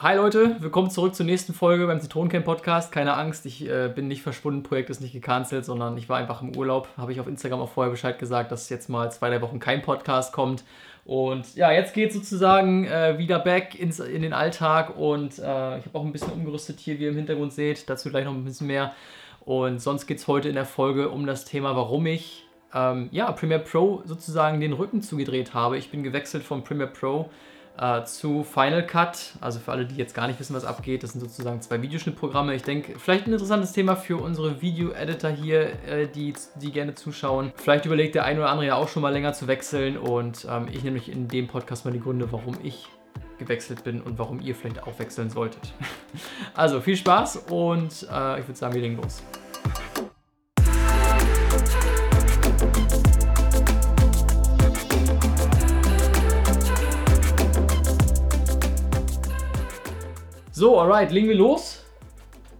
Hi Leute, willkommen zurück zur nächsten Folge beim Zitronencamp Podcast. Keine Angst, ich äh, bin nicht verschwunden, Projekt ist nicht gecancelt, sondern ich war einfach im Urlaub. Habe ich auf Instagram auch vorher Bescheid gesagt, dass jetzt mal zwei, drei Wochen kein Podcast kommt. Und ja, jetzt geht sozusagen äh, wieder back ins, in den Alltag und äh, ich habe auch ein bisschen umgerüstet hier, wie ihr im Hintergrund seht. Dazu gleich noch ein bisschen mehr. Und sonst geht es heute in der Folge um das Thema, warum ich ähm, ja, Premiere Pro sozusagen den Rücken zugedreht habe. Ich bin gewechselt von Premiere Pro äh, zu Final Cut. Also für alle, die jetzt gar nicht wissen, was abgeht, das sind sozusagen zwei Videoschnittprogramme. Ich denke, vielleicht ein interessantes Thema für unsere Video-Editor hier, äh, die, die gerne zuschauen. Vielleicht überlegt der ein oder andere ja auch schon mal länger zu wechseln und ähm, ich nehme euch in dem Podcast mal die Gründe, warum ich gewechselt bin und warum ihr vielleicht auch wechseln solltet. also viel Spaß und äh, ich würde sagen, wir legen los. So, alright, legen wir los.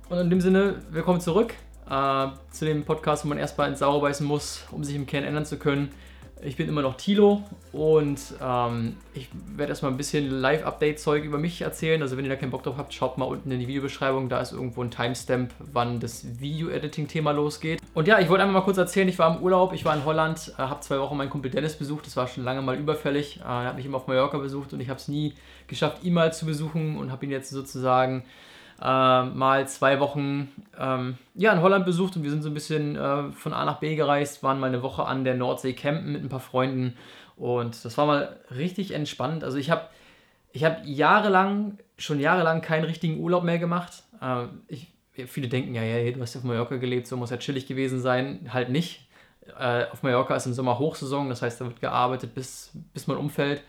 Und in dem Sinne, willkommen zurück äh, zu dem Podcast, wo man erstmal ins Saure beißen muss, um sich im Kern ändern zu können. Ich bin immer noch Tilo und ähm, ich werde erstmal ein bisschen Live-Update-Zeug über mich erzählen. Also wenn ihr da keinen Bock drauf habt, schaut mal unten in die Videobeschreibung. Da ist irgendwo ein Timestamp, wann das Video-Editing-Thema losgeht. Und ja, ich wollte einfach mal kurz erzählen, ich war im Urlaub, ich war in Holland, äh, habe zwei Wochen meinen Kumpel Dennis besucht. Das war schon lange mal überfällig. Äh, er hat mich immer auf Mallorca besucht und ich habe es nie geschafft, ihn mal zu besuchen und habe ihn jetzt sozusagen äh, mal zwei Wochen ähm, ja, in Holland besucht und wir sind so ein bisschen äh, von A nach B gereist, waren mal eine Woche an der Nordsee campen mit ein paar Freunden und das war mal richtig entspannt. Also ich habe ich hab jahrelang, schon jahrelang keinen richtigen Urlaub mehr gemacht. Äh, ich, viele denken ja, ja, du hast auf Mallorca gelebt, so muss ja chillig gewesen sein. Halt nicht. Äh, auf Mallorca ist im Sommer Hochsaison, das heißt, da wird gearbeitet, bis, bis man umfällt.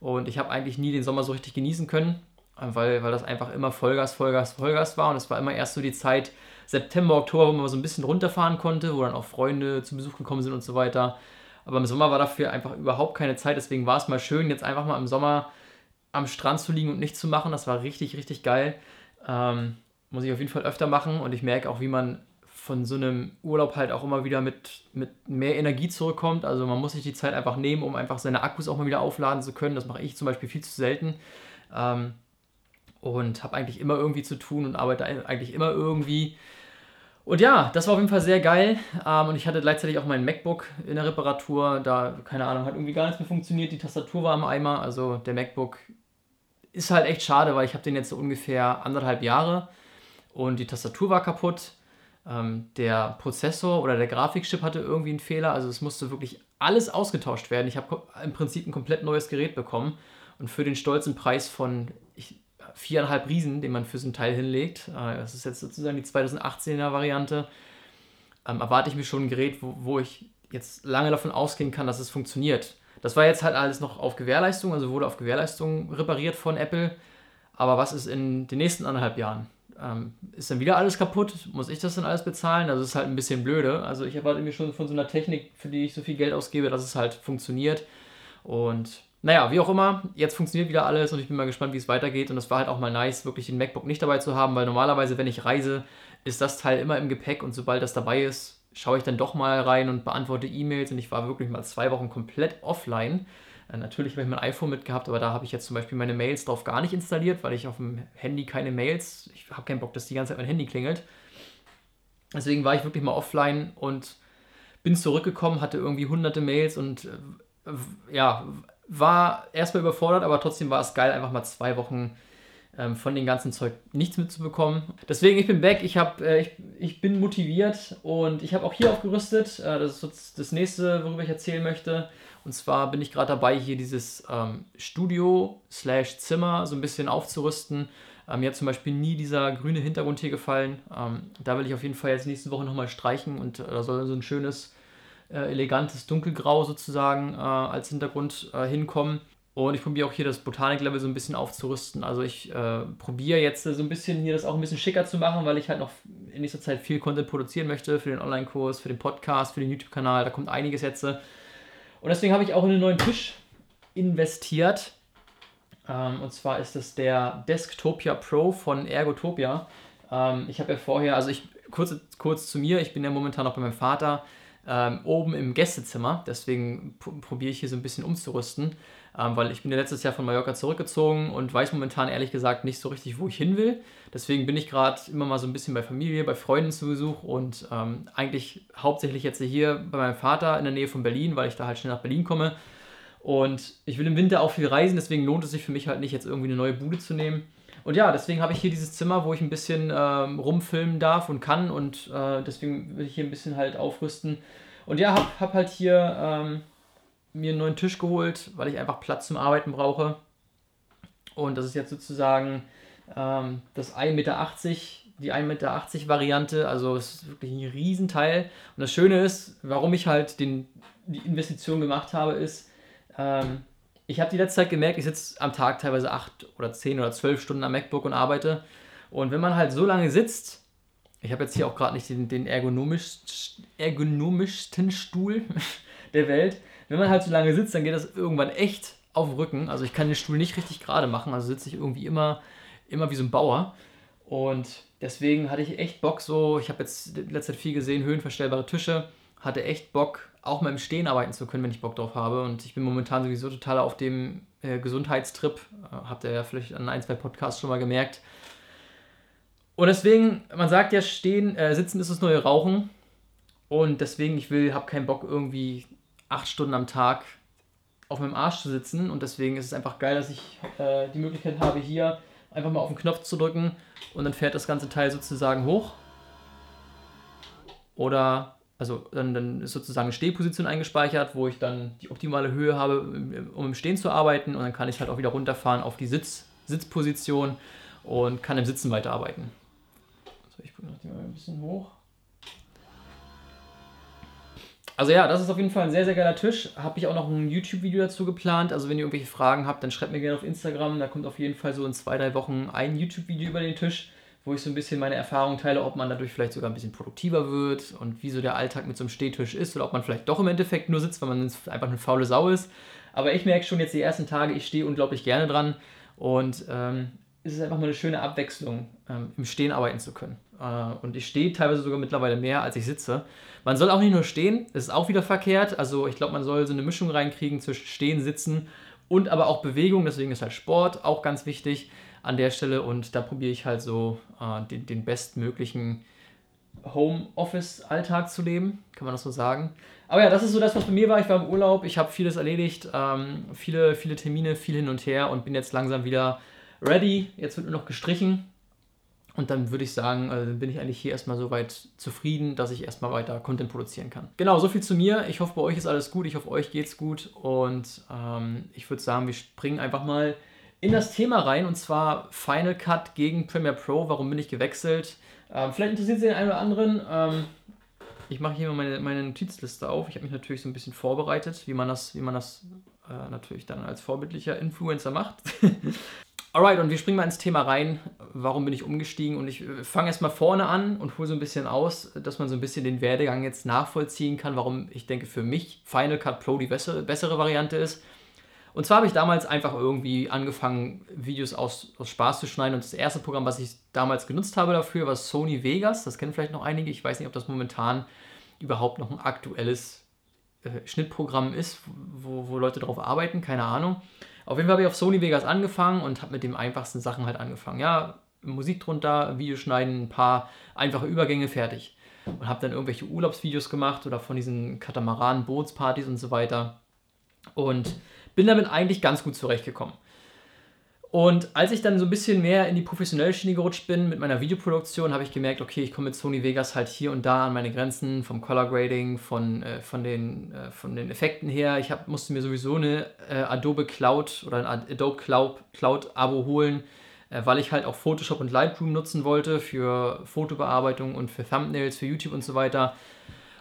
Und ich habe eigentlich nie den Sommer so richtig genießen können, weil, weil das einfach immer Vollgas, Vollgas, Vollgas war. Und es war immer erst so die Zeit September, Oktober, wo man so ein bisschen runterfahren konnte, wo dann auch Freunde zu Besuch gekommen sind und so weiter. Aber im Sommer war dafür einfach überhaupt keine Zeit. Deswegen war es mal schön, jetzt einfach mal im Sommer am Strand zu liegen und nichts zu machen. Das war richtig, richtig geil. Ähm, muss ich auf jeden Fall öfter machen. Und ich merke auch, wie man von so einem Urlaub halt auch immer wieder mit, mit mehr Energie zurückkommt. Also man muss sich die Zeit einfach nehmen, um einfach seine Akkus auch mal wieder aufladen zu können. Das mache ich zum Beispiel viel zu selten. Ähm, und habe eigentlich immer irgendwie zu tun und arbeite eigentlich immer irgendwie. Und ja, das war auf jeden Fall sehr geil. Ähm, und ich hatte gleichzeitig auch mein MacBook in der Reparatur. Da, keine Ahnung, hat irgendwie gar nichts mehr funktioniert. Die Tastatur war im Eimer. Also der MacBook ist halt echt schade, weil ich habe den jetzt so ungefähr anderthalb Jahre und die Tastatur war kaputt ähm, der Prozessor oder der Grafikchip hatte irgendwie einen Fehler. Also es musste wirklich alles ausgetauscht werden. Ich habe im Prinzip ein komplett neues Gerät bekommen. Und für den stolzen Preis von ich, viereinhalb Riesen, den man für so ein Teil hinlegt, äh, das ist jetzt sozusagen die 2018er Variante, ähm, erwarte ich mir schon ein Gerät, wo, wo ich jetzt lange davon ausgehen kann, dass es funktioniert. Das war jetzt halt alles noch auf Gewährleistung, also wurde auf Gewährleistung repariert von Apple. Aber was ist in den nächsten anderthalb Jahren? ähm, ist dann wieder alles kaputt, muss ich das dann alles bezahlen? Also ist halt ein bisschen blöde. Also ich erwarte mir schon von so einer Technik, für die ich so viel Geld ausgebe, dass es halt funktioniert. Und naja, wie auch immer, jetzt funktioniert wieder alles und ich bin mal gespannt, wie es weitergeht. Und es war halt auch mal nice, wirklich den MacBook nicht dabei zu haben, weil normalerweise, wenn ich reise, ist das Teil immer im Gepäck und sobald das dabei ist, schaue ich dann doch mal rein und beantworte E-Mails und ich war wirklich mal zwei Wochen komplett offline. Äh, natürlich habe ich mein iPhone mitgehabt, aber da habe ich jetzt zum Beispiel meine Mails drauf gar nicht installiert, weil ich auf dem Handy keine Mails, ich habe keinen Bock, dass die ganze Zeit mein Handy klingelt. Deswegen war ich wirklich mal offline und bin zurückgekommen, hatte irgendwie hunderte Mails und äh, ja, war erstmal überfordert, aber trotzdem war es geil, einfach mal zwei Wochen ähm, von dem ganzen Zeug nichts mitzubekommen. Deswegen, ich bin back, ich, hab, äh, ich, ich bin motiviert und ich habe auch hier aufgerüstet. Äh, das ist das nächste, worüber ich erzählen möchte. Und zwar bin ich gerade dabei, hier dieses ähm, Studio slash Zimmer so ein bisschen aufzurüsten. Ähm, mir hat zum Beispiel nie dieser grüne Hintergrund hier gefallen. Ähm, da will ich auf jeden Fall jetzt nächste Woche nochmal streichen und äh, da soll so ein schönes, äh, elegantes Dunkelgrau sozusagen äh, als Hintergrund äh, hinkommen. Und ich probiere auch hier das Botanik-Level so ein bisschen aufzurüsten. Also ich äh, probiere jetzt so ein bisschen hier das auch ein bisschen schicker zu machen, weil ich halt noch in nächster Zeit viel Content produzieren möchte für den Online-Kurs, für den Podcast, für den YouTube-Kanal. Da kommt einiges jetzt. Und deswegen habe ich auch in einen neuen Tisch investiert. Ähm, und zwar ist es der Desktopia Pro von Ergotopia. Ähm, ich habe ja vorher, also ich kurz, kurz zu mir, ich bin ja momentan noch bei meinem Vater ähm, oben im Gästezimmer, deswegen probiere ich hier so ein bisschen umzurüsten. ähm, weil ich bin ja letztes Jahr von Mallorca zurückgezogen und weiß momentan ehrlich gesagt nicht so richtig, wo ich hin will. Deswegen bin ich gerade immer mal so ein bisschen bei Familie, bei Freunden zu Besuch und ähm, eigentlich hauptsächlich jetzt hier bei meinem Vater in der Nähe von Berlin, weil ich da halt schnell nach Berlin komme. Und ich will im Winter auch viel reisen, deswegen lohnt es sich für mich halt nicht, jetzt irgendwie eine neue Bude zu nehmen. Und ja, deswegen habe ich hier dieses Zimmer, wo ich ein bisschen ähm, rumfilmen darf und kann und äh, deswegen will ich hier ein bisschen halt aufrüsten. Und ja, habe hab halt hier ähm, mir einen neuen Tisch geholt, weil ich einfach Platz zum Arbeiten brauche. Und das ist jetzt sozusagen ähm, das 1,80 Meter, die 1,80 Meter Variante. Also es ist wirklich ein Riesenteil. Und das Schöne ist, warum ich halt den, die Investition gemacht habe, ist, ähm, ich habe die letzte Zeit gemerkt, ich sitze am Tag teilweise 8 oder 10 oder 12 Stunden am MacBook und arbeite. Und wenn man halt so lange sitzt, ich habe jetzt hier auch gerade nicht den, den ergonomisch, ergonomischsten Stuhl der Welt, wenn man halt so lange sitzt, dann geht das irgendwann echt auf den Rücken. Also ich kann den Stuhl nicht richtig gerade machen, also sitze ich irgendwie immer, immer wie so ein Bauer. Und deswegen hatte ich echt Bock so, ich habe jetzt letzte Zeit viel gesehen, höhenverstellbare Tische, hatte echt Bock, auch mal im Stehen arbeiten zu können, wenn ich Bock drauf habe. Und ich bin momentan sowieso total auf dem äh, Gesundheitstrip. Äh, habt ihr ja vielleicht an ein, zwei Podcasts schon mal gemerkt. Und deswegen, man sagt ja, stehen, äh, sitzen ist das neue Rauchen. Und deswegen, ich will, habe keinen Bock irgendwie acht Stunden am Tag auf meinem Arsch zu sitzen. Und deswegen ist es einfach geil, dass ich äh, die Möglichkeit habe, hier einfach mal auf den Knopf zu drücken und dann fährt das ganze Teil sozusagen hoch. Oder also dann, dann ist sozusagen eine Stehposition eingespeichert, wo ich dann die optimale Höhe habe, um im Stehen zu arbeiten und dann kann ich halt auch wieder runterfahren auf die Sitz, Sitzposition und kann im Sitzen weiterarbeiten. So, ich bringe die mal ein bisschen hoch. Also ja, das ist auf jeden Fall ein sehr, sehr geiler Tisch. Habe ich auch noch ein YouTube-Video dazu geplant. Also wenn ihr irgendwelche Fragen habt, dann schreibt mir gerne auf Instagram. Da kommt auf jeden Fall so in zwei, drei Wochen ein YouTube-Video über den Tisch wo ich so ein bisschen meine Erfahrungen teile, ob man dadurch vielleicht sogar ein bisschen produktiver wird und wie so der Alltag mit so einem Stehtisch ist oder ob man vielleicht doch im Endeffekt nur sitzt, weil man einfach eine faule Sau ist. Aber ich merke schon jetzt die ersten Tage, ich stehe unglaublich gerne dran und ähm, es ist einfach mal eine schöne Abwechslung, ähm, im Stehen arbeiten zu können. Äh, und ich stehe teilweise sogar mittlerweile mehr, als ich sitze. Man soll auch nicht nur stehen, das ist auch wieder verkehrt. Also ich glaube, man soll so eine Mischung reinkriegen zwischen Stehen, Sitzen und aber auch Bewegung. Deswegen ist halt Sport auch ganz wichtig an der Stelle und da probiere ich halt so äh, den, den bestmöglichen Homeoffice-Alltag zu leben, kann man das so sagen. Aber ja, das ist so das, was bei mir war. Ich war im Urlaub, ich habe vieles erledigt, ähm, viele, viele Termine, viel hin und her und bin jetzt langsam wieder ready. Jetzt wird nur noch gestrichen. Und dann würde ich sagen, also bin ich eigentlich hier erstmal so weit zufrieden, dass ich erstmal weiter Content produzieren kann. Genau, so viel zu mir. Ich hoffe, bei euch ist alles gut. Ich hoffe, euch geht's gut. Und ähm, ich würde sagen, wir springen einfach mal in das Thema rein und zwar Final Cut gegen Premiere Pro. Warum bin ich gewechselt? Ähm, vielleicht interessiert es den einen oder anderen. Ähm, ich mache hier mal meine, meine Notizliste auf. Ich habe mich natürlich so ein bisschen vorbereitet, wie man das, wie man das äh, natürlich dann als vorbildlicher Influencer macht. Alright, und wir springen mal ins Thema rein. Warum bin ich umgestiegen? Und ich äh, fange erstmal vorne an und hole so ein bisschen aus, dass man so ein bisschen den Werdegang jetzt nachvollziehen kann, warum ich denke, für mich Final Cut Pro die bessere, bessere Variante ist. Und zwar habe ich damals einfach irgendwie angefangen, Videos aus, aus Spaß zu schneiden. Und das erste Programm, was ich damals genutzt habe dafür, war Sony Vegas. Das kennen vielleicht noch einige. Ich weiß nicht, ob das momentan überhaupt noch ein aktuelles äh, Schnittprogramm ist, wo, wo Leute drauf arbeiten. Keine Ahnung. Auf jeden Fall habe ich auf Sony Vegas angefangen und habe mit den einfachsten Sachen halt angefangen. Ja, Musik drunter, Videos schneiden, ein paar einfache Übergänge, fertig. Und habe dann irgendwelche Urlaubsvideos gemacht oder von diesen Katamaranen, Bootspartys und so weiter. Und bin damit eigentlich ganz gut zurechtgekommen. Und als ich dann so ein bisschen mehr in die professionelle Schiene gerutscht bin mit meiner Videoproduktion, habe ich gemerkt, okay, ich komme mit Sony Vegas halt hier und da an meine Grenzen vom Color Grading, von, äh, von, den, äh, von den Effekten her. Ich hab, musste mir sowieso eine äh, Adobe Cloud oder ein Adobe Cloud, Cloud Abo holen, äh, weil ich halt auch Photoshop und Lightroom nutzen wollte für Fotobearbeitung und für Thumbnails, für YouTube und so weiter.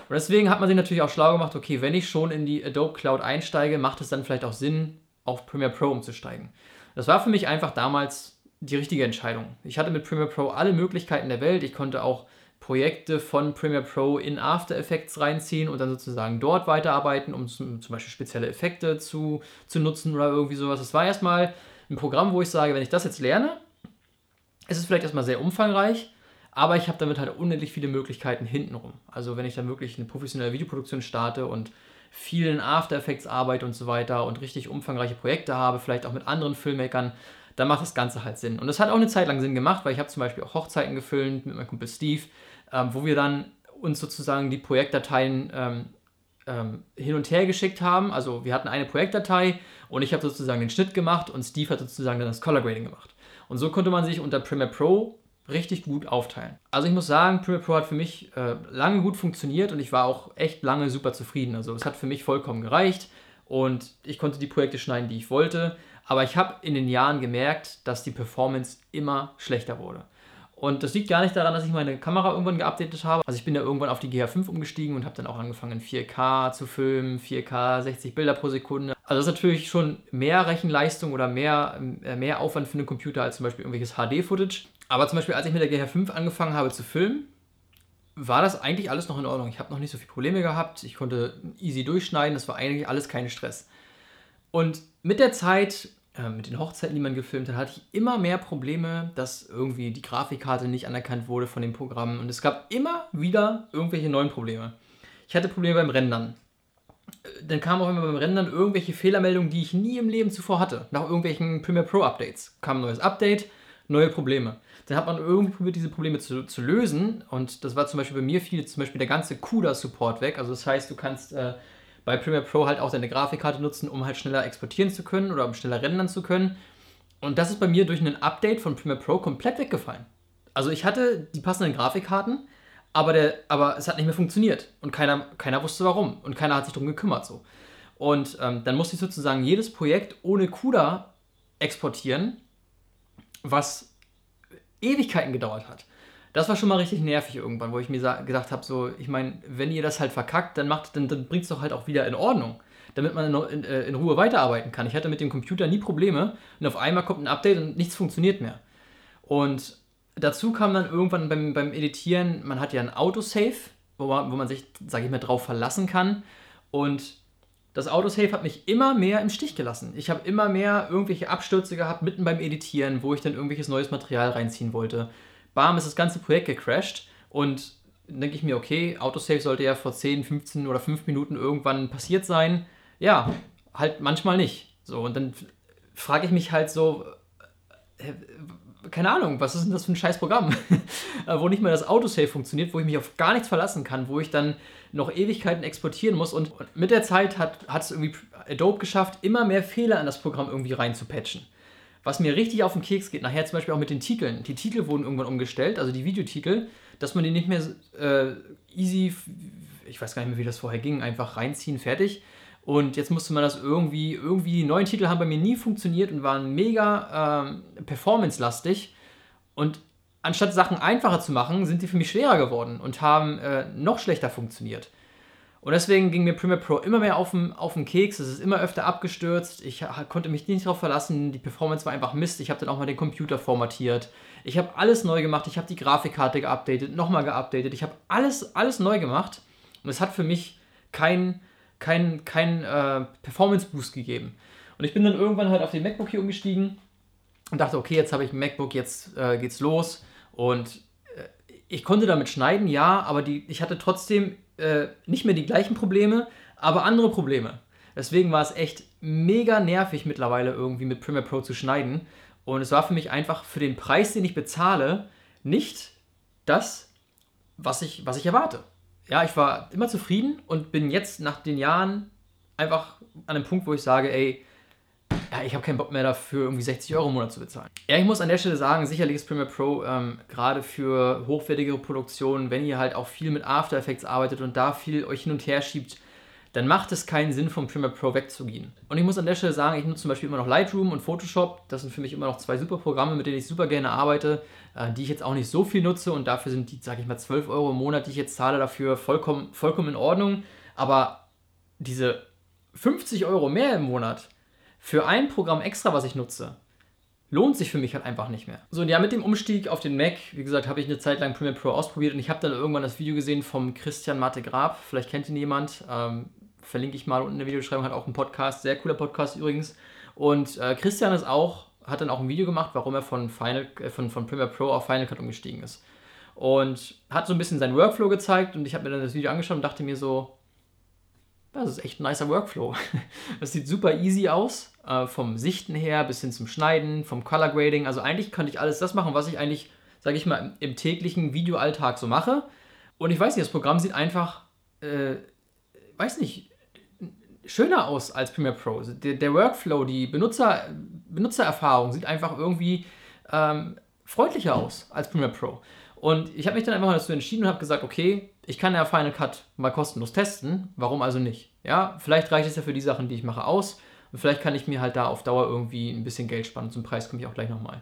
Und deswegen hat man sich natürlich auch schlau gemacht, okay, wenn ich schon in die Adobe Cloud einsteige, macht es dann vielleicht auch Sinn, auf Premiere Pro umzusteigen. Das war für mich einfach damals die richtige Entscheidung. Ich hatte mit Premiere Pro alle Möglichkeiten der Welt. Ich konnte auch Projekte von Premiere Pro in After Effects reinziehen und dann sozusagen dort weiterarbeiten, um zum, Beispiel spezielle Effekte zu, zu nutzen oder irgendwie sowas. Das war erstmal ein Programm, wo ich sage, wenn ich das jetzt lerne, ist es vielleicht erstmal sehr umfangreich, aber ich habe damit halt unendlich viele Möglichkeiten hintenrum. Also wenn ich dann wirklich eine professionelle Videoproduktion starte und vielen After Effects arbeite und so weiter und richtig umfangreiche Projekte habe, vielleicht auch mit anderen Filmmakern, dann macht das Ganze halt Sinn. Und das hat auch eine Zeit lang Sinn gemacht, weil ich habe zum Beispiel auch Hochzeiten gefilmt mit meinem Kumpel Steve, ähm, wo wir dann uns sozusagen die Projektdateien ähm, ähm, hin und her geschickt haben. Also wir hatten eine Projektdatei und ich habe sozusagen den Schnitt gemacht und Steve hat sozusagen dann das Color Grading gemacht. Und so konnte man sich unter Premiere Pro richtig gut aufteilen. Also ich muss sagen, Premiere Pro hat für mich äh, lange gut funktioniert und ich war auch echt lange super zufrieden. Also es hat für mich vollkommen gereicht und ich konnte die Projekte schneiden, die ich wollte. Aber ich habe in den Jahren gemerkt, dass die Performance immer schlechter wurde. Und das liegt gar nicht daran, dass ich meine Kamera irgendwann geupdatet habe. Also ich bin ja irgendwann auf die GH5 umgestiegen und habe dann auch angefangen in 4K zu filmen, 4K, 60 Bilder pro Sekunde. Also das ist natürlich schon mehr Rechenleistung oder mehr, äh, mehr Aufwand für einen Computer als zum Beispiel irgendwelches HD-Footage. Aber zum Beispiel, als ich mit der GH5 angefangen habe zu filmen, war das eigentlich alles noch in Ordnung. Ich habe noch nicht so viele Probleme gehabt. Ich konnte easy durchschneiden. Das war eigentlich alles kein Stress. Und mit der Zeit äh, mit den Hochzeiten, die man gefilmt hat, hatte ich immer mehr Probleme, dass irgendwie die Grafikkarte nicht anerkannt wurde von dem Programm. Und es gab immer wieder irgendwelche neuen Probleme. Ich hatte Probleme beim Rendern. Äh, dann kamen auch immer beim Rendern irgendwelche Fehlermeldungen, die ich nie im Leben zuvor hatte. Nach irgendwelchen Premiere Pro Updates kam ein neues Update, neue Probleme. Dann hat man irgendwie probiert, diese Probleme zu, zu lösen. Und das war zum Beispiel bei mir viel, zum Beispiel der ganze CUDA-Support weg. Also das heißt, du kannst äh, bei Premiere Pro halt auch deine Grafikkarte nutzen, um halt schneller exportieren zu können oder um schneller rendern zu können. Und das ist bei mir durch ein Update von Premiere Pro komplett weggefallen. Also ich hatte die passenden Grafikkarten, aber, der, aber es hat nicht mehr funktioniert. Und keiner, keiner wusste warum. Und keiner hat sich darum gekümmert so. Und ähm, dann musste ich sozusagen jedes Projekt ohne CUDA exportieren, was Ewigkeiten gedauert hat. Das war schon mal richtig nervig irgendwann, wo ich mir gedacht habe, so, ich meine, wenn ihr das halt verkackt, dann macht, dann, dann bringt es doch halt auch wieder in Ordnung, damit man in, in, äh, in, Ruhe weiterarbeiten kann. Ich hatte mit dem Computer nie Probleme und auf einmal kommt ein Update und nichts funktioniert mehr. Und dazu kam dann irgendwann beim, beim Editieren, man hat ja ein Autosave, wo man, wo man sich, sage ich mal, drauf verlassen kann und das Autosave hat mich immer mehr im Stich gelassen. Ich habe immer mehr irgendwelche Abstürze gehabt, mitten beim Editieren, wo ich dann irgendwelches neues Material reinziehen wollte bam, ist das ganze Projekt gecrashed und dann denke ich mir, okay, Autosave sollte ja vor 10, 15 oder 5 Minuten irgendwann passiert sein. Ja, halt manchmal nicht. So, und dann frage ich mich halt so, äh, keine Ahnung, was ist denn das für ein scheiß Programm, äh, wo nicht mehr das Autosave funktioniert, wo ich mich auf gar nichts verlassen kann, wo ich dann noch Ewigkeiten exportieren muss und mit der Zeit hat, hat es irgendwie Adobe geschafft, immer mehr Fehler in das Programm irgendwie reinzupatchen. Was mir richtig auf den Keks geht, nachher zum Beispiel auch mit den Titeln. Die Titel wurden irgendwann umgestellt, also die Videotitel, dass man die nicht mehr äh, easy, ich weiß gar nicht mehr, wie das vorher ging, einfach reinziehen, fertig. Und jetzt musste man das irgendwie, irgendwie, die neuen Titel haben bei mir nie funktioniert und waren mega äh, performance-lastig. Und anstatt Sachen einfacher zu machen, sind die für mich schwerer geworden und haben äh, noch schlechter funktioniert. Und deswegen ging mir Premiere Pro immer mehr auf den Keks. Es ist immer öfter abgestürzt. Ich konnte mich nicht darauf verlassen. Die Performance war einfach Mist. Ich habe dann auch mal den Computer formatiert. Ich habe alles neu gemacht. Ich habe die Grafikkarte geupdatet, nochmal geupdatet. Ich habe alles, alles neu gemacht. Und es hat für mich keinen kein, kein, äh, Performance-Boost gegeben. Und ich bin dann irgendwann halt auf den MacBook hier umgestiegen und dachte, okay, jetzt habe ich ein MacBook, jetzt äh, geht's los. Und äh, ich konnte damit schneiden, ja, aber die, ich hatte trotzdem äh, nicht mehr die gleichen Probleme, aber andere Probleme. Deswegen war es echt mega nervig mittlerweile irgendwie mit Premiere Pro zu schneiden. Und es war für mich einfach für den Preis, den ich bezahle, nicht das, was ich, was ich erwarte. Ja, ich war immer zufrieden und bin jetzt nach den Jahren einfach an einem Punkt, wo ich sage, ey, ja, ich habe keinen Bock mehr dafür, irgendwie 60 Euro im Monat zu bezahlen. Ja, ich muss an der Stelle sagen, sicherlich ist Premiere Pro ähm, gerade für hochwertigere Produktionen, wenn ihr halt auch viel mit After Effects arbeitet und da viel euch hin und her schiebt, dann macht es keinen Sinn, vom Premiere Pro wegzugehen. Und ich muss an der Stelle sagen, ich nutze zum Beispiel immer noch Lightroom und Photoshop. Das sind für mich immer noch zwei super Programme, mit denen ich super gerne arbeite, äh, die ich jetzt auch nicht so viel nutze und dafür sind die, sage ich mal, 12 Euro im Monat, die ich jetzt zahle, dafür vollkommen, vollkommen in Ordnung. Aber diese 50 Euro mehr im Monat, für ein Programm extra, was ich nutze, lohnt sich für mich halt einfach nicht mehr. So, und ja, mit dem Umstieg auf den Mac, wie gesagt, habe ich eine Zeit lang Premiere Pro ausprobiert und ich habe dann irgendwann das Video gesehen vom Christian Mate Grab. Vielleicht kennt ihn jemand. Ähm, verlinke ich mal unten in der Videobeschreibung, hat auch einen Podcast, sehr cooler Podcast übrigens. Und äh, Christian ist auch, hat dann auch ein Video gemacht, warum er von, Final, äh, von, von Premiere Pro auf Final Cut umgestiegen ist. Und hat so ein bisschen seinen Workflow gezeigt und ich habe mir dann das Video angeschaut und dachte mir so, das ist echt ein nicer Workflow. Das sieht super easy aus, äh, vom Sichten her bis hin zum Schneiden, vom Color Grading. Also eigentlich könnte ich alles das machen, was ich eigentlich, sage ich mal, im, täglichen Videoalltag so mache. Und ich weiß nicht, das Programm sieht einfach, äh, weiß nicht, schöner aus als Premiere Pro. Also der, der Workflow, die Benutzer, Benutzererfahrung sieht einfach irgendwie ähm, freundlicher aus als Premiere Pro. Und ich habe mich dann einfach dazu entschieden und habe gesagt, okay, ich kann ja Final Cut mal kostenlos testen, warum also nicht? Ja, vielleicht reicht es ja für die Sachen, die ich mache, aus. Und vielleicht kann ich mir halt da auf Dauer irgendwie ein bisschen Geld sparen. Zum Preis komme ich auch gleich nochmal.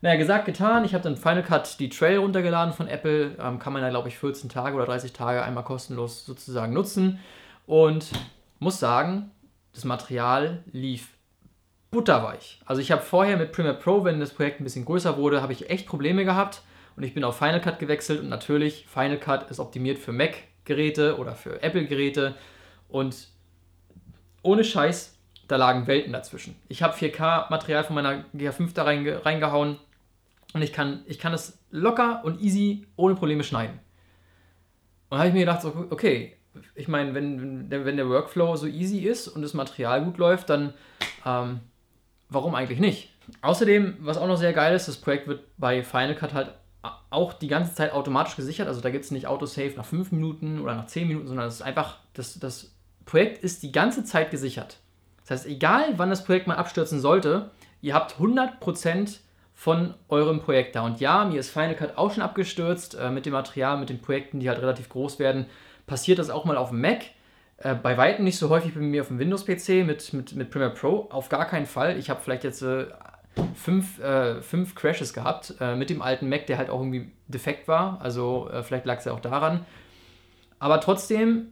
Naja, gesagt, getan. Ich habe dann Final Cut die Trail runtergeladen von Apple. Ähm, kann man da, glaube ich, 14 Tage oder 30 Tage einmal kostenlos sozusagen nutzen. Und muss sagen, das Material lief butterweich. Also ich habe vorher mit Premiere Pro, wenn das Projekt ein bisschen größer wurde, habe ich echt Probleme gehabt und ich bin auf Final Cut gewechselt und natürlich Final Cut ist optimiert für Mac-Geräte oder für Apple-Geräte und ohne Scheiß, da lagen Welten dazwischen. Ich habe 4K-Material von meiner GH5 da reinge reingehauen und ich kann, ich kann es locker und easy ohne Probleme schneiden. Und habe ich mir gedacht, okay, ich meine, wenn, wenn, der, Workflow so easy ist und das Material gut läuft, dann ähm, warum eigentlich nicht? Außerdem, was auch noch sehr geil ist, das Projekt wird bei Final Cut halt auch die ganze Zeit automatisch gesichert. Also da gibt es nicht Autosave nach 5 Minuten oder nach 10 Minuten, sondern es ist einfach, das, das Projekt ist die ganze Zeit gesichert. Das heißt, egal wann das Projekt mal abstürzen sollte, ihr habt 100% von eurem Projekt da. Und ja, mir ist Final Cut auch schon abgestürzt äh, mit dem Material, mit den Projekten, die halt relativ groß werden. Passiert das auch mal auf dem Mac. Äh, bei weitem nicht so häufig bei mir auf dem Windows-PC mit, mit, mit Premiere Pro. Auf gar keinen Fall. Ich habe vielleicht jetzt äh, fünf, äh, fünf Crashes gehabt äh, mit dem alten Mac, der halt auch irgendwie defekt war. Also äh, vielleicht lag es ja auch daran. Aber trotzdem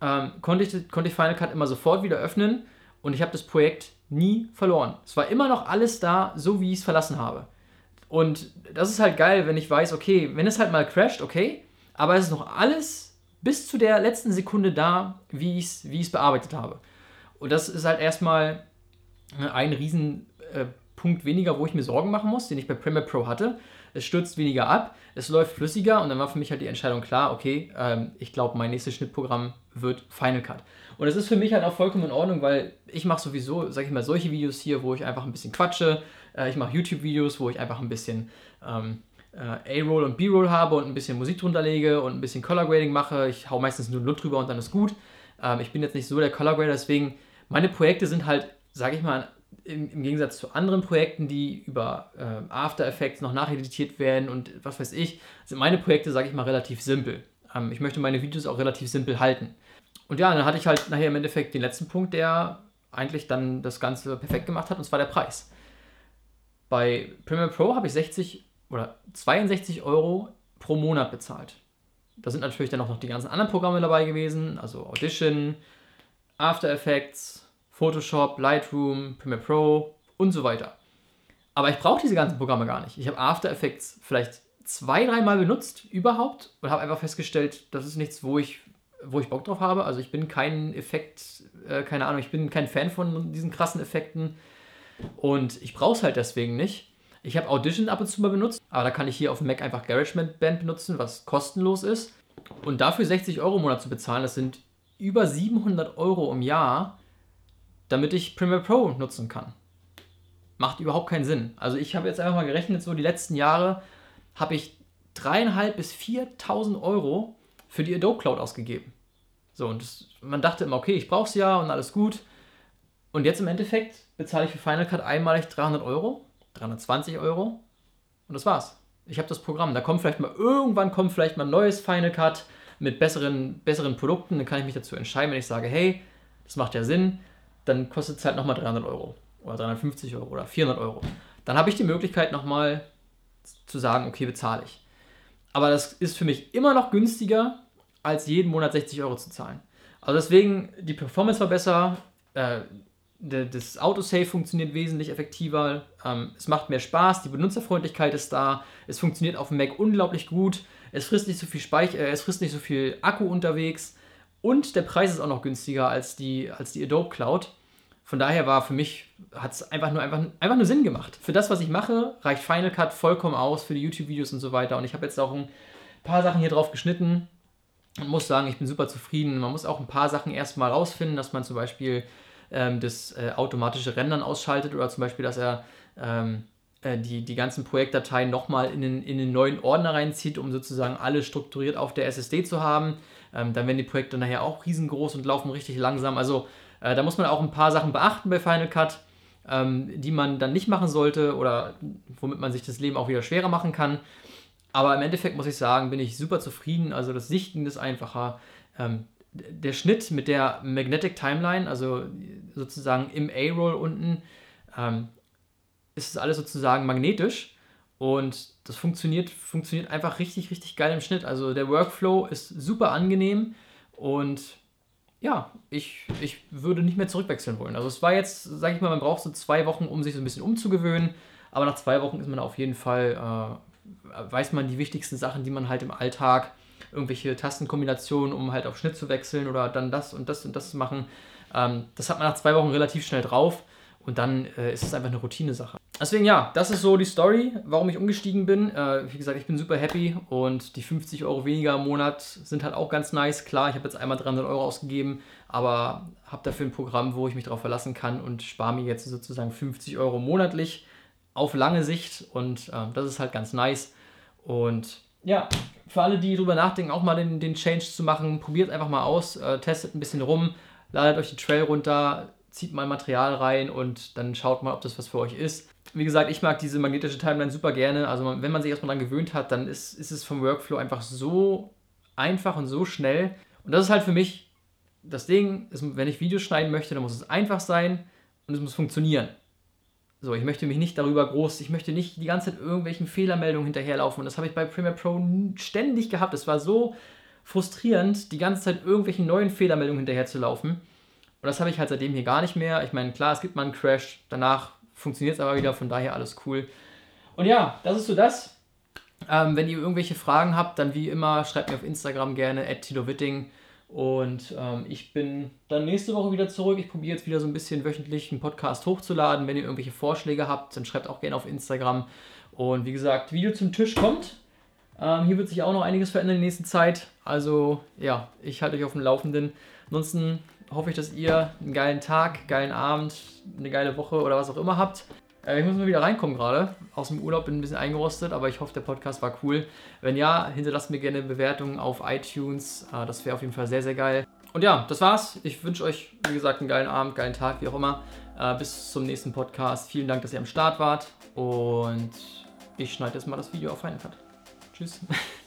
ähm, konnte, ich, konnte ich Final Cut immer sofort wieder öffnen und ich habe das Projekt nie verloren. Es war immer noch alles da, so wie ich es verlassen habe. Und das ist halt geil, wenn ich weiß, okay, wenn es halt mal crasht, okay, aber es ist noch alles bis zu der letzten Sekunde da, wie ich es wie bearbeitet habe. Und das ist halt erstmal äh, ein riesen äh, weniger, wo ich mir Sorgen machen muss, den ich bei Premiere Pro hatte. Es stürzt weniger ab, es läuft flüssiger und dann war für mich halt die Entscheidung klar, okay, ähm, ich glaube, mein nächstes Schnittprogramm wird Final Cut. Und das ist für mich halt auch vollkommen in Ordnung, weil ich mache sowieso, sag ich mal, solche Videos hier, wo ich einfach ein bisschen quatsche. Äh, ich mache YouTube-Videos, wo ich einfach ein bisschen ähm, äh, A-Roll und B-Roll habe und ein bisschen Musik drunter lege und ein bisschen Color Grading mache. Ich hau meistens nur Lut drüber und dann ist gut. Ähm, ich bin jetzt nicht so der Color Grader, deswegen meine Projekte sind halt, sag ich mal, im, im, Gegensatz zu anderen Projekten, die über äh, After Effects noch nacheditiert werden und was weiß ich, sind meine Projekte, sage ich mal, relativ simpel. Ähm, ich möchte meine Videos auch relativ simpel halten. Und ja, dann hatte ich halt nachher im Endeffekt den letzten Punkt, der eigentlich dann das Ganze perfekt gemacht hat, und zwar der Preis. Bei Premiere Pro habe ich 60 oder 62 Euro pro Monat bezahlt. Da sind natürlich dann auch noch die ganzen anderen Programme dabei gewesen, also Audition, After Effects, Photoshop, Lightroom, Premiere Pro und so weiter. Aber ich brauche diese ganzen Programme gar nicht. Ich habe After Effects vielleicht zwei, dreimal benutzt überhaupt und habe einfach festgestellt, das ist nichts, wo ich, wo ich Bock drauf habe. Also ich bin kein Effekt, äh, keine Ahnung, ich bin kein Fan von diesen krassen Effekten und ich brauche es halt deswegen nicht. Ich habe Audition ab und zu mal benutzt, aber da kann ich hier auf dem Mac einfach GarageBand benutzen, was kostenlos ist. Und dafür 60 Euro im Monat zu bezahlen, das sind über 700 Euro im Jahr damit ich Premiere Pro nutzen kann. Macht überhaupt keinen Sinn. Also ich habe jetzt einfach mal gerechnet, so die letzten Jahre habe ich dreieinhalb bis 4.000 Euro für die Adobe Cloud ausgegeben. So, und das, man dachte immer, okay, ich brauche es ja und alles gut. Und jetzt im Endeffekt bezahle ich für Final Cut einmalig 300 Euro, 320 Euro und das war's. Ich habe das Programm. Da kommt vielleicht mal, irgendwann kommt vielleicht mal ein neues Final Cut mit besseren, besseren Produkten. Dann kann ich mich dazu entscheiden, wenn ich sage, hey, das macht ja Sinn dann kostet es halt nochmal 300 Euro oder 350 Euro oder 400 Euro. Dann habe ich die Möglichkeit nochmal zu sagen, okay, bezahle ich. Aber das ist für mich immer noch günstiger, als jeden Monat 60 Euro zu zahlen. Also deswegen, die Performance war besser, äh, das Autosave funktioniert wesentlich effektiver, ähm, es macht mehr Spaß, die Benutzerfreundlichkeit ist da, es funktioniert auf dem Mac unglaublich gut, es frisst nicht so viel Speicher, äh, es frisst nicht so viel Akku unterwegs und der Preis ist auch noch günstiger als die, als die Adobe Cloud. Von daher war für mich, hat es einfach nur, einfach, einfach nur Sinn gemacht. Für das, was ich mache, reicht Final Cut vollkommen aus für die YouTube-Videos und so weiter. Und ich habe jetzt auch ein paar Sachen hier drauf geschnitten. und muss sagen, ich bin super zufrieden. Man muss auch ein paar Sachen erstmal rausfinden, dass man zum Beispiel ähm, das äh, automatische Rendern ausschaltet oder zum Beispiel, dass er ähm, äh, die, die ganzen Projektdateien nochmal in den, in den neuen Ordner reinzieht, um sozusagen alle strukturiert auf der SSD zu haben. Ähm, dann werden die Projekte nachher auch riesengroß und laufen richtig langsam. Also äh, da muss man auch ein paar Sachen beachten bei Final Cut, ähm, die man dann nicht machen sollte oder womit man sich das Leben auch wieder schwerer machen kann. Aber im Endeffekt muss ich sagen, bin ich super zufrieden. Also das Sichten ist einfacher. Ähm, der Schnitt mit der Magnetic Timeline, also sozusagen im A-Roll unten, ähm, ist alles sozusagen magnetisch und das funktioniert, funktioniert einfach richtig, richtig geil im Schnitt. Also der Workflow ist super angenehm und ja, ich, ich würde nicht mehr zurückwechseln wollen. Also es war jetzt, sage ich mal, man braucht so zwei Wochen, um sich so ein bisschen umzugewöhnen, aber nach zwei Wochen ist man auf jeden Fall, äh, weiß man die wichtigsten Sachen, die man halt im Alltag, irgendwelche Tastenkombinationen, um halt auf Schnitt zu wechseln oder dann das und das und das zu machen. Ähm, das hat man nach zwei Wochen relativ schnell drauf und dann äh, ist es einfach eine Routine-Sache. Deswegen ja, das ist so die Story, warum ich umgestiegen bin. Äh, wie gesagt, ich bin super happy und die 50 Euro weniger im Monat sind halt auch ganz nice. Klar, ich habe jetzt einmal 300 Euro ausgegeben, aber habe dafür ein Programm, wo ich mich darauf verlassen kann und spare mir jetzt sozusagen 50 Euro monatlich auf lange Sicht und äh, das ist halt ganz nice. Und ja, für alle, die darüber nachdenken, auch mal den, den Change zu machen, probiert einfach mal aus, äh, testet ein bisschen rum, ladet euch die Trail runter, zieht mal Material rein und dann schaut mal, ob das was für euch ist wie gesagt, ich mag diese magnetische Timeline super gerne. Also wenn man sich erstmal daran gewöhnt hat, dann ist, ist es vom Workflow einfach so einfach und so schnell. Und das ist halt für mich das Ding, ist, wenn ich Videos schneiden möchte, dann muss es einfach sein und es muss funktionieren. So, ich möchte mich nicht darüber groß, ich möchte nicht die ganze Zeit irgendwelchen Fehlermeldungen hinterherlaufen. Und das habe ich bei Premiere Pro ständig gehabt. Es war so frustrierend, die ganze Zeit irgendwelchen neuen Fehlermeldungen hinterherzulaufen. Und das habe ich halt seitdem hier gar nicht mehr. Ich meine, klar, es gibt mal einen Crash, danach funktioniert es aber wieder, von daher alles cool. Und ja, das ist so das. Ähm, wenn ihr irgendwelche Fragen habt, dann wie immer schreibt mir auf Instagram gerne @tilowitting und ähm, ich bin dann nächste Woche wieder zurück. Ich probiere jetzt wieder so ein bisschen wöchentlich einen Podcast hochzuladen. Wenn ihr irgendwelche Vorschläge habt, dann schreibt auch gerne auf Instagram. Und wie gesagt, Video zum Tisch kommt. Ähm, hier wird sich auch noch einiges verändern in der nächsten Zeit. Also ja, ich halte euch auf dem Laufenden. Ansonsten hoffe ich, dass ihr einen geilen Tag, geilen Abend, eine geile Woche oder was auch immer habt. Äh, ich muss mal wieder reinkommen gerade. Aus dem Urlaub bin ein bisschen eingerostet, aber ich hoffe, der Podcast war cool. Wenn ja, hinterlasst mir gerne Bewertungen auf iTunes. Äh, das wäre auf jeden Fall sehr, sehr geil. Und ja, das war's. Ich wünsche euch, wie gesagt, einen geilen Abend, geilen Tag, wie auch immer. Äh, bis zum nächsten Podcast. Vielen Dank, dass ihr am Start wart. Und ich schneide jetzt mal das Video auf Final Cut. Tschüss.